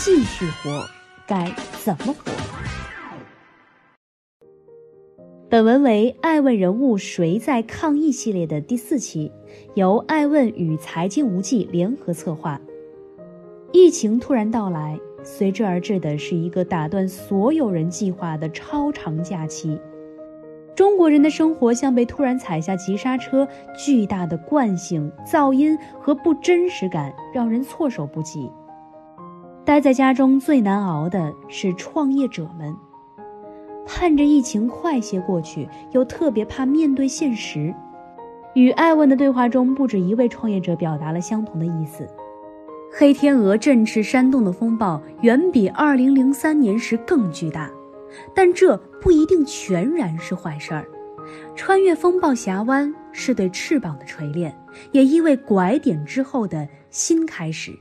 继续活该怎么活？本文为爱问人物谁在抗疫系列的第四期，由爱问与财经无忌联合策划。疫情突然到来，随之而至的是一个打断所有人计划的超长假期。中国人的生活像被突然踩下急刹车，巨大的惯性、噪音和不真实感让人措手不及。待在家中最难熬的是创业者们。盼着疫情快些过去，又特别怕面对现实。与艾问的对话中，不止一位创业者表达了相同的意思。黑天鹅振翅扇动的风暴远比2003年时更巨大，但这不一定全然是坏事儿。穿越风暴峡湾是对翅膀的锤炼，也意味拐点之后的新开始。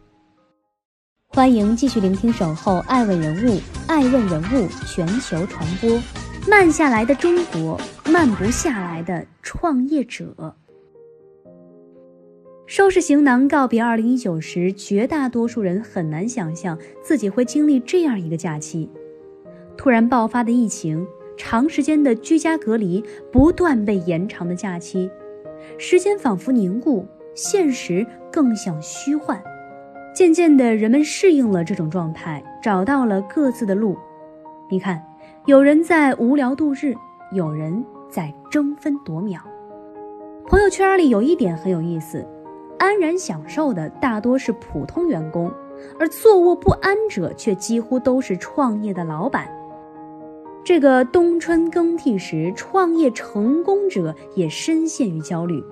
欢迎继续聆听《守候爱问人物》，爱问人物全球传播。慢下来的中国，慢不下来的创业者。收拾行囊告别2019时，绝大多数人很难想象自己会经历这样一个假期：突然爆发的疫情，长时间的居家隔离，不断被延长的假期，时间仿佛凝固，现实更像虚幻。渐渐的，人们适应了这种状态，找到了各自的路。你看，有人在无聊度日，有人在争分夺秒。朋友圈里有一点很有意思：安然享受的大多是普通员工，而坐卧不安者却几乎都是创业的老板。这个冬春更替时，创业成功者也深陷于焦虑。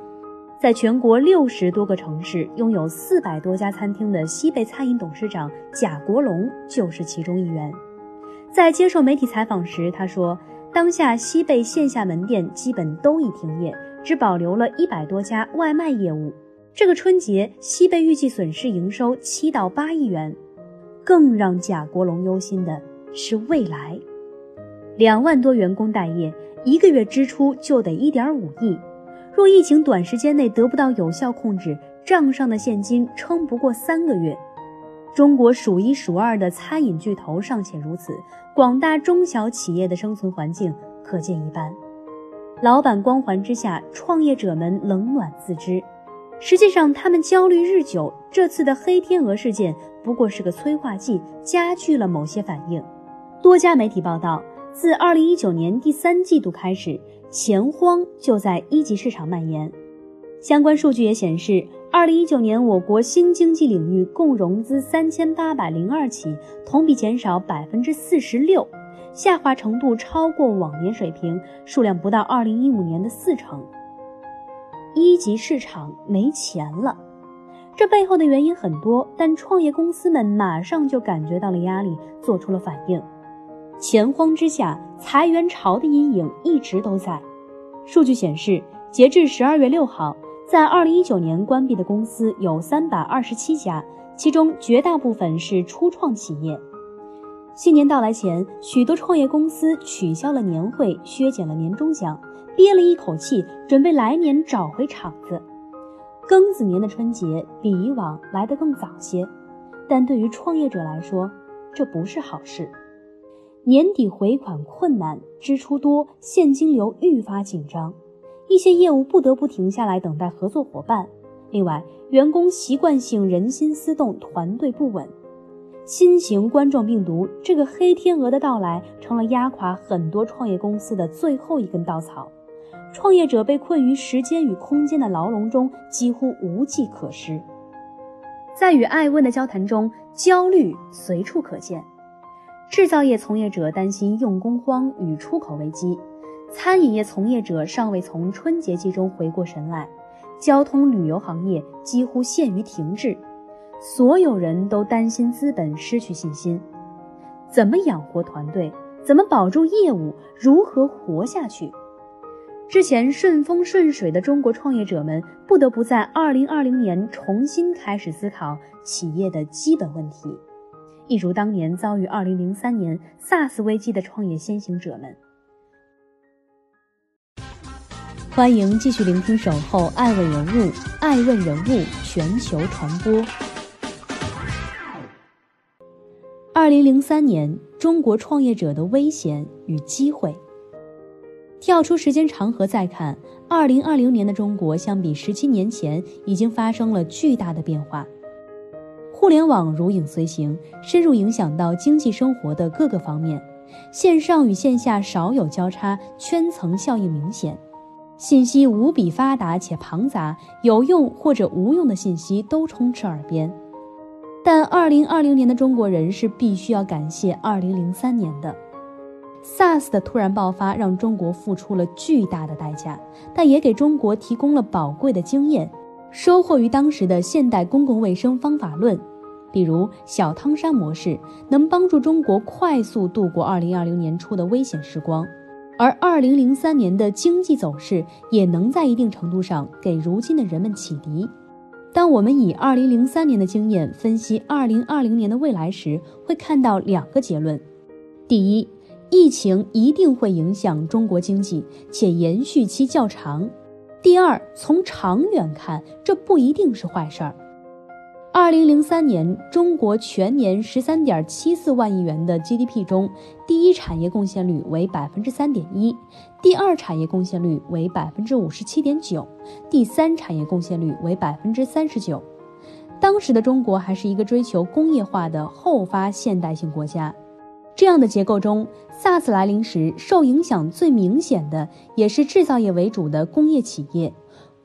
在全国六十多个城市拥有四百多家餐厅的西贝餐饮董事长贾国龙就是其中一员。在接受媒体采访时，他说：“当下西贝线下门店基本都已停业，只保留了一百多家外卖业务。这个春节，西贝预计损失营收七到八亿元。更让贾国龙忧心的是未来。两万多员工待业，一个月支出就得一点五亿。”若疫情短时间内得不到有效控制，账上的现金撑不过三个月。中国数一数二的餐饮巨头尚且如此，广大中小企业的生存环境可见一斑。老板光环之下，创业者们冷暖自知。实际上，他们焦虑日久。这次的黑天鹅事件不过是个催化剂，加剧了某些反应。多家媒体报道，自2019年第三季度开始。钱荒就在一级市场蔓延，相关数据也显示，二零一九年我国新经济领域共融资三千八百零二起，同比减少百分之四十六，下滑程度超过往年水平，数量不到二零一五年的四成。一级市场没钱了，这背后的原因很多，但创业公司们马上就感觉到了压力，做出了反应。钱荒之下，裁员潮的阴影一直都在。数据显示，截至十二月六号，在二零一九年关闭的公司有三百二十七家，其中绝大部分是初创企业。新年到来前，许多创业公司取消了年会，削减了年终奖，憋了一口气，准备来年找回场子。庚子年的春节比以往来得更早些，但对于创业者来说，这不是好事。年底回款困难，支出多，现金流愈发紧张，一些业务不得不停下来等待合作伙伴。另外，员工习惯性人心思动，团队不稳。新型冠状病毒这个黑天鹅的到来，成了压垮很多创业公司的最后一根稻草。创业者被困于时间与空间的牢笼中，几乎无计可施。在与艾问的交谈中，焦虑随处可见。制造业从业者担心用工荒与出口危机，餐饮业从业者尚未从春节季中回过神来，交通旅游行业几乎陷于停滞。所有人都担心资本失去信心，怎么养活团队？怎么保住业务？如何活下去？之前顺风顺水的中国创业者们不得不在2020年重新开始思考企业的基本问题，一如当年遭遇2003年 SARS 危机的创业先行者们。欢迎继续聆听《守候爱问人物》，爱问人物全球传播。二零零三年，中国创业者的危险与机会。跳出时间长河再看，二零二零年的中国相比十七年前已经发生了巨大的变化。互联网如影随形，深入影响到经济生活的各个方面。线上与线下少有交叉，圈层效应明显。信息无比发达且庞杂，有用或者无用的信息都充斥耳边。但二零二零年的中国人是必须要感谢二零零三年的。SARS 的突然爆发让中国付出了巨大的代价，但也给中国提供了宝贵的经验，收获于当时的现代公共卫生方法论，比如小汤山模式，能帮助中国快速度过2020年初的危险时光，而2003年的经济走势也能在一定程度上给如今的人们启迪。当我们以2003年的经验分析2020年的未来时，会看到两个结论：第一，疫情一定会影响中国经济，且延续期较长。第二，从长远看，这不一定是坏事儿。二零零三年，中国全年十三点七四万亿元的 GDP 中，第一产业贡献率为百分之三点一，第二产业贡献率为百分之五十七点九，第三产业贡献率为百分之三十九。当时的中国还是一个追求工业化的后发现代性国家。这样的结构中，SARS 来临时，受影响最明显的也是制造业为主的工业企业，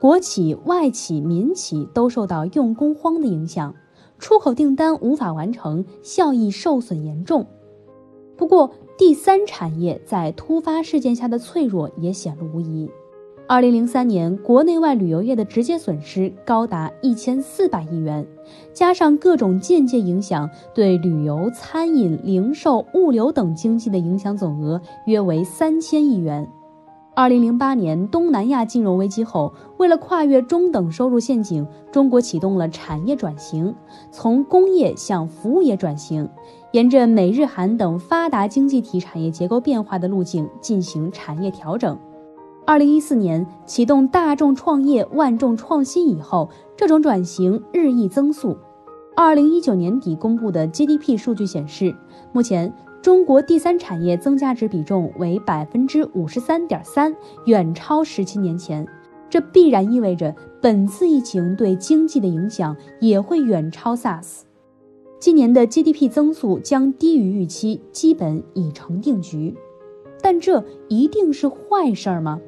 国企、外企、民企都受到用工荒的影响，出口订单无法完成，效益受损严重。不过，第三产业在突发事件下的脆弱也显露无遗。二零零三年，国内外旅游业的直接损失高达一千四百亿元，加上各种间接影响，对旅游、餐饮、零售、物流等经济的影响总额约为三千亿元。二零零八年东南亚金融危机后，为了跨越中等收入陷阱，中国启动了产业转型，从工业向服务业转型，沿着美日韩等发达经济体产业结构变化的路径进行产业调整。二零一四年启动大众创业、万众创新以后，这种转型日益增速。二零一九年底公布的 GDP 数据显示，目前中国第三产业增加值比重为百分之五十三点三，远超十七年前。这必然意味着本次疫情对经济的影响也会远超 SARS。今年的 GDP 增速将低于预期，基本已成定局。但这一定是坏事儿吗？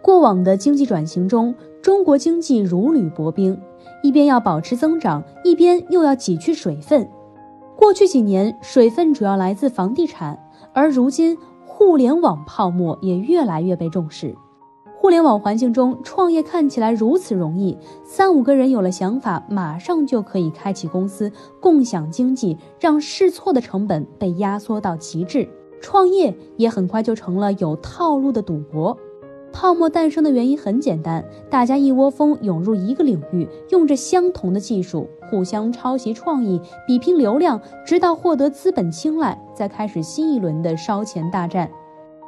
过往的经济转型中，中国经济如履薄冰，一边要保持增长，一边又要挤去水分。过去几年，水分主要来自房地产，而如今互联网泡沫也越来越被重视。互联网环境中，创业看起来如此容易，三五个人有了想法，马上就可以开启公司，共享经济，让试错的成本被压缩到极致。创业也很快就成了有套路的赌博。泡沫诞生的原因很简单，大家一窝蜂涌入一个领域，用着相同的技术，互相抄袭创意，比拼流量，直到获得资本青睐，再开始新一轮的烧钱大战。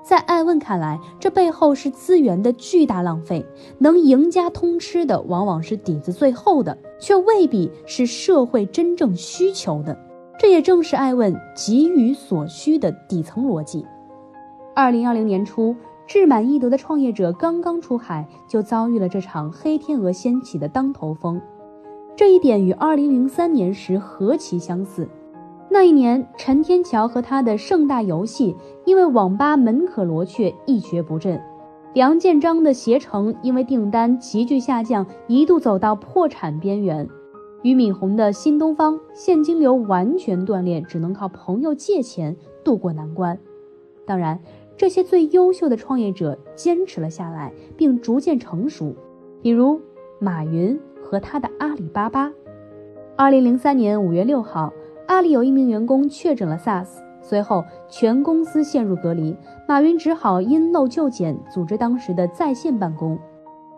在艾问看来，这背后是资源的巨大浪费，能赢家通吃的往往是底子最厚的，却未必是社会真正需求的。这也正是艾问给予所需的底层逻辑。二零二零年初。志满意得的创业者刚刚出海，就遭遇了这场黑天鹅掀起的当头风。这一点与2003年时何其相似！那一年，陈天桥和他的盛大游戏因为网吧门可罗雀，一蹶不振；梁建章的携程因为订单急剧下降，一度走到破产边缘；俞敏洪的新东方现金流完全断裂，只能靠朋友借钱渡过难关。当然。这些最优秀的创业者坚持了下来，并逐渐成熟，比如马云和他的阿里巴巴。二零零三年五月六号，阿里有一名员工确诊了 SARS，随后全公司陷入隔离，马云只好因陋就简，组织当时的在线办公。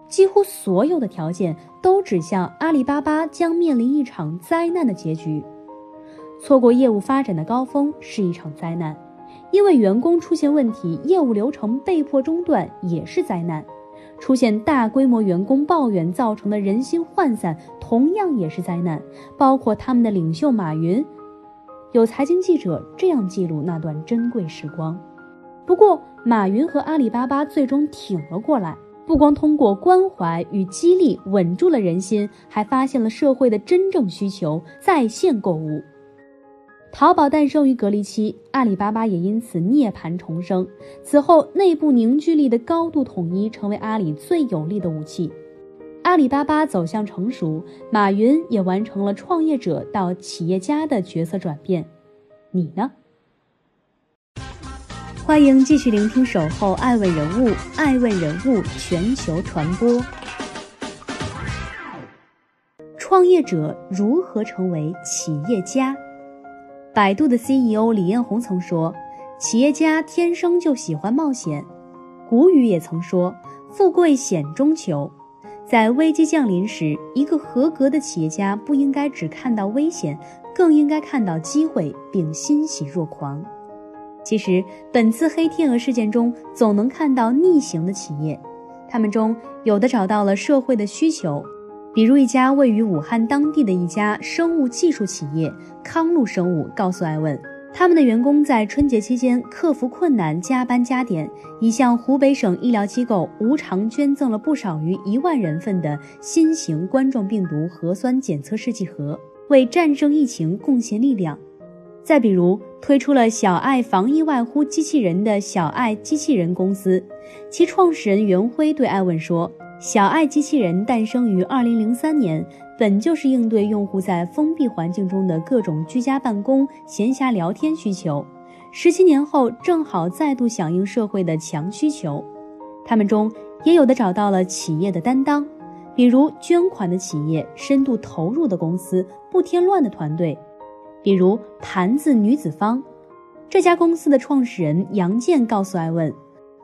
几乎所有的条件都指向阿里巴巴将面临一场灾难的结局。错过业务发展的高峰是一场灾难，因为员工出现问题，业务流程被迫中断也是灾难。出现大规模员工抱怨造成的人心涣散，同样也是灾难。包括他们的领袖马云。有财经记者这样记录那段珍贵时光。不过，马云和阿里巴巴最终挺了过来。不光通过关怀与激励稳住了人心，还发现了社会的真正需求——在线购物。淘宝诞生于隔离期，阿里巴巴也因此涅槃重生。此后，内部凝聚力的高度统一成为阿里最有力的武器。阿里巴巴走向成熟，马云也完成了创业者到企业家的角色转变。你呢？欢迎继续聆听《守候爱问人物》，爱问人物全球传播。创业者如何成为企业家？百度的 CEO 李彦宏曾说：“企业家天生就喜欢冒险。”古语也曾说：“富贵险中求。”在危机降临时，一个合格的企业家不应该只看到危险，更应该看到机会，并欣喜若狂。其实，本次黑天鹅事件中，总能看到逆行的企业，他们中有的找到了社会的需求，比如一家位于武汉当地的一家生物技术企业康路生物，告诉艾问，他们的员工在春节期间克服困难，加班加点，已向湖北省医疗机构无偿捐赠了不少于一万人份的新型冠状病毒核酸检测试剂盒，为战胜疫情贡献力量。再比如，推出了小爱防疫外呼机器人的小爱机器人公司，其创始人袁辉对艾问说：“小爱机器人诞生于2003年，本就是应对用户在封闭环境中的各种居家办公、闲暇聊天需求。十七年后，正好再度响应社会的强需求。他们中也有的找到了企业的担当，比如捐款的企业、深度投入的公司、不添乱的团队。”比如盘子女子方，这家公司的创始人杨建告诉艾问，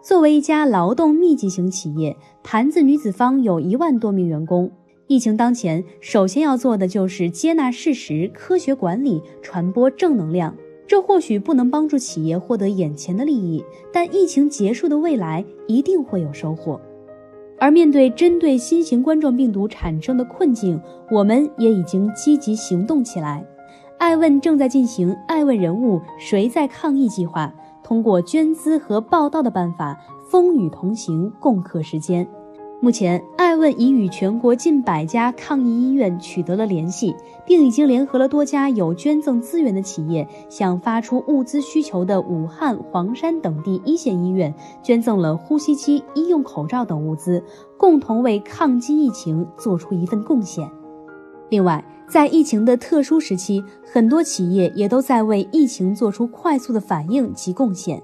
作为一家劳动密集型企业，盘子女子坊有一万多名员工。疫情当前，首先要做的就是接纳事实、科学管理、传播正能量。这或许不能帮助企业获得眼前的利益，但疫情结束的未来一定会有收获。而面对针对新型冠状病毒产生的困境，我们也已经积极行动起来。爱问正在进行“爱问人物谁在抗疫”计划，通过捐资和报道的办法，风雨同行，共克时艰。目前，爱问已与全国近百家抗疫医院取得了联系，并已经联合了多家有捐赠资源的企业，向发出物资需求的武汉、黄山等地一线医院捐赠了呼吸机、医用口罩等物资，共同为抗击疫情做出一份贡献。另外，在疫情的特殊时期，很多企业也都在为疫情做出快速的反应及贡献。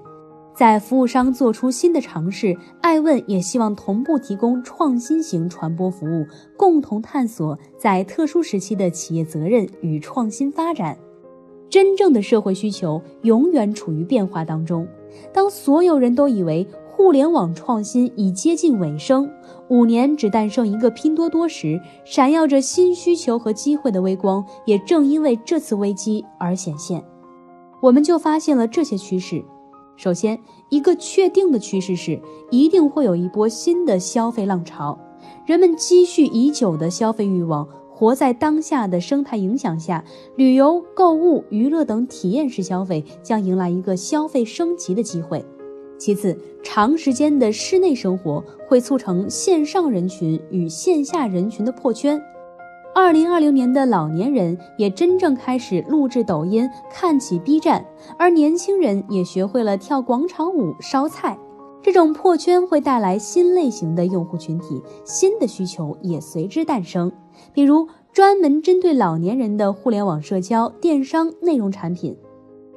在服务商做出新的尝试，爱问也希望同步提供创新型传播服务，共同探索在特殊时期的企业责任与创新发展。真正的社会需求永远处于变化当中。当所有人都以为互联网创新已接近尾声，五年只诞生一个拼多多时，闪耀着新需求和机会的微光，也正因为这次危机而显现。我们就发现了这些趋势。首先，一个确定的趋势是，一定会有一波新的消费浪潮。人们积蓄已久的消费欲望，活在当下的生态影响下，旅游、购物、娱乐等体验式消费将迎来一个消费升级的机会。其次，长时间的室内生活会促成线上人群与线下人群的破圈。二零二零年的老年人也真正开始录制抖音、看起 B 站，而年轻人也学会了跳广场舞、烧菜。这种破圈会带来新类型的用户群体，新的需求也随之诞生，比如专门针对老年人的互联网社交、电商内容产品。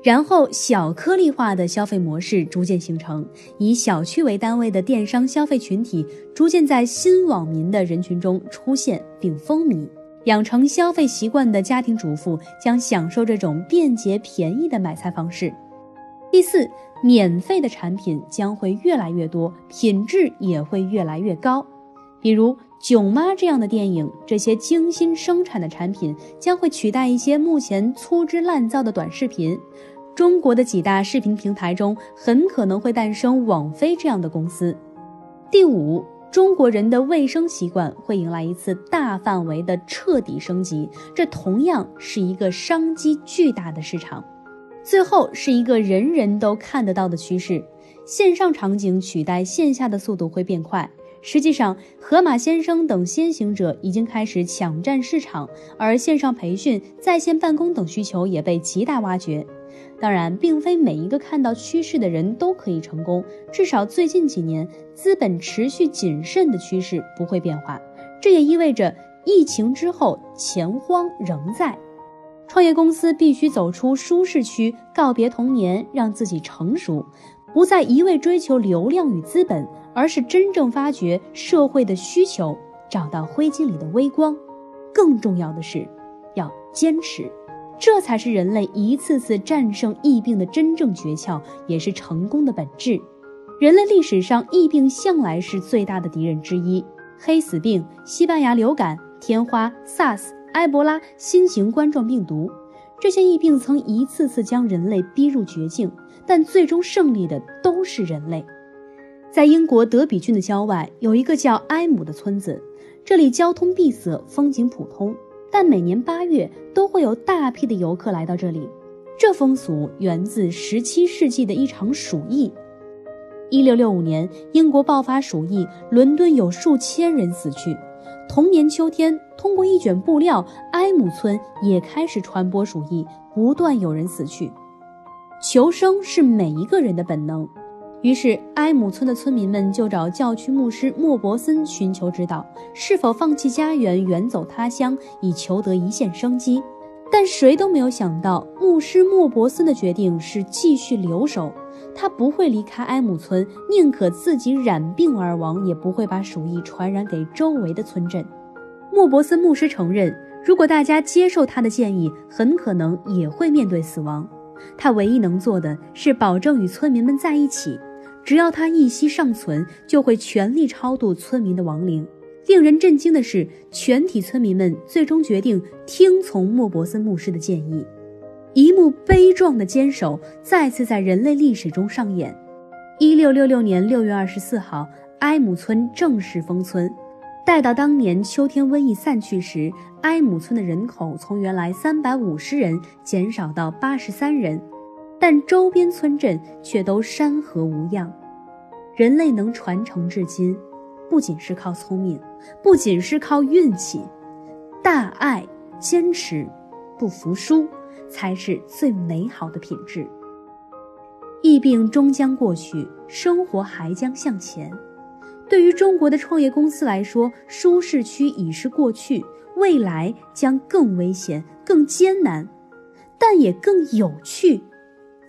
然后，小颗粒化的消费模式逐渐形成，以小区为单位的电商消费群体逐渐在新网民的人群中出现并风靡。养成消费习惯的家庭主妇将享受这种便捷便宜的买菜方式。第四，免费的产品将会越来越多，品质也会越来越高。比如《囧妈》这样的电影，这些精心生产的产品将会取代一些目前粗制滥造的短视频。中国的几大视频平台中，很可能会诞生网飞这样的公司。第五。中国人的卫生习惯会迎来一次大范围的彻底升级，这同样是一个商机巨大的市场。最后是一个人人都看得到的趋势：线上场景取代线下的速度会变快。实际上，盒马先生等先行者已经开始抢占市场，而线上培训、在线办公等需求也被极大挖掘。当然，并非每一个看到趋势的人都可以成功。至少最近几年，资本持续谨慎的趋势不会变化。这也意味着，疫情之后钱荒仍在。创业公司必须走出舒适区，告别童年，让自己成熟，不再一味追求流量与资本，而是真正发掘社会的需求，找到灰烬里的微光。更重要的是，要坚持。这才是人类一次次战胜疫病的真正诀窍，也是成功的本质。人类历史上，疫病向来是最大的敌人之一。黑死病、西班牙流感、天花、SARS、埃博拉、新型冠状病毒，这些疫病曾一次次将人类逼入绝境，但最终胜利的都是人类。在英国德比郡的郊外，有一个叫埃姆的村子，这里交通闭塞，风景普通。但每年八月都会有大批的游客来到这里，这风俗源自十七世纪的一场鼠疫。一六六五年，英国爆发鼠疫，伦敦有数千人死去。同年秋天，通过一卷布料，埃姆村也开始传播鼠疫，不断有人死去。求生是每一个人的本能。于是，埃姆村的村民们就找教区牧师莫伯森寻求指导，是否放弃家园远走他乡，以求得一线生机。但谁都没有想到，牧师莫伯森的决定是继续留守。他不会离开埃姆村，宁可自己染病而亡，也不会把鼠疫传染给周围的村镇。莫伯森牧师承认，如果大家接受他的建议，很可能也会面对死亡。他唯一能做的是保证与村民们在一起。只要他一息尚存，就会全力超度村民的亡灵。令人震惊的是，全体村民们最终决定听从莫伯森牧师的建议。一幕悲壮的坚守再次在人类历史中上演。一六六六年六月二十四号，埃姆村正式封村。待到当年秋天瘟疫散去时，埃姆村的人口从原来三百五十人减少到八十三人。但周边村镇却都山河无恙，人类能传承至今，不仅是靠聪明，不仅是靠运气，大爱、坚持、不服输，才是最美好的品质。疫病终将过去，生活还将向前。对于中国的创业公司来说，舒适区已是过去，未来将更危险、更艰难，但也更有趣。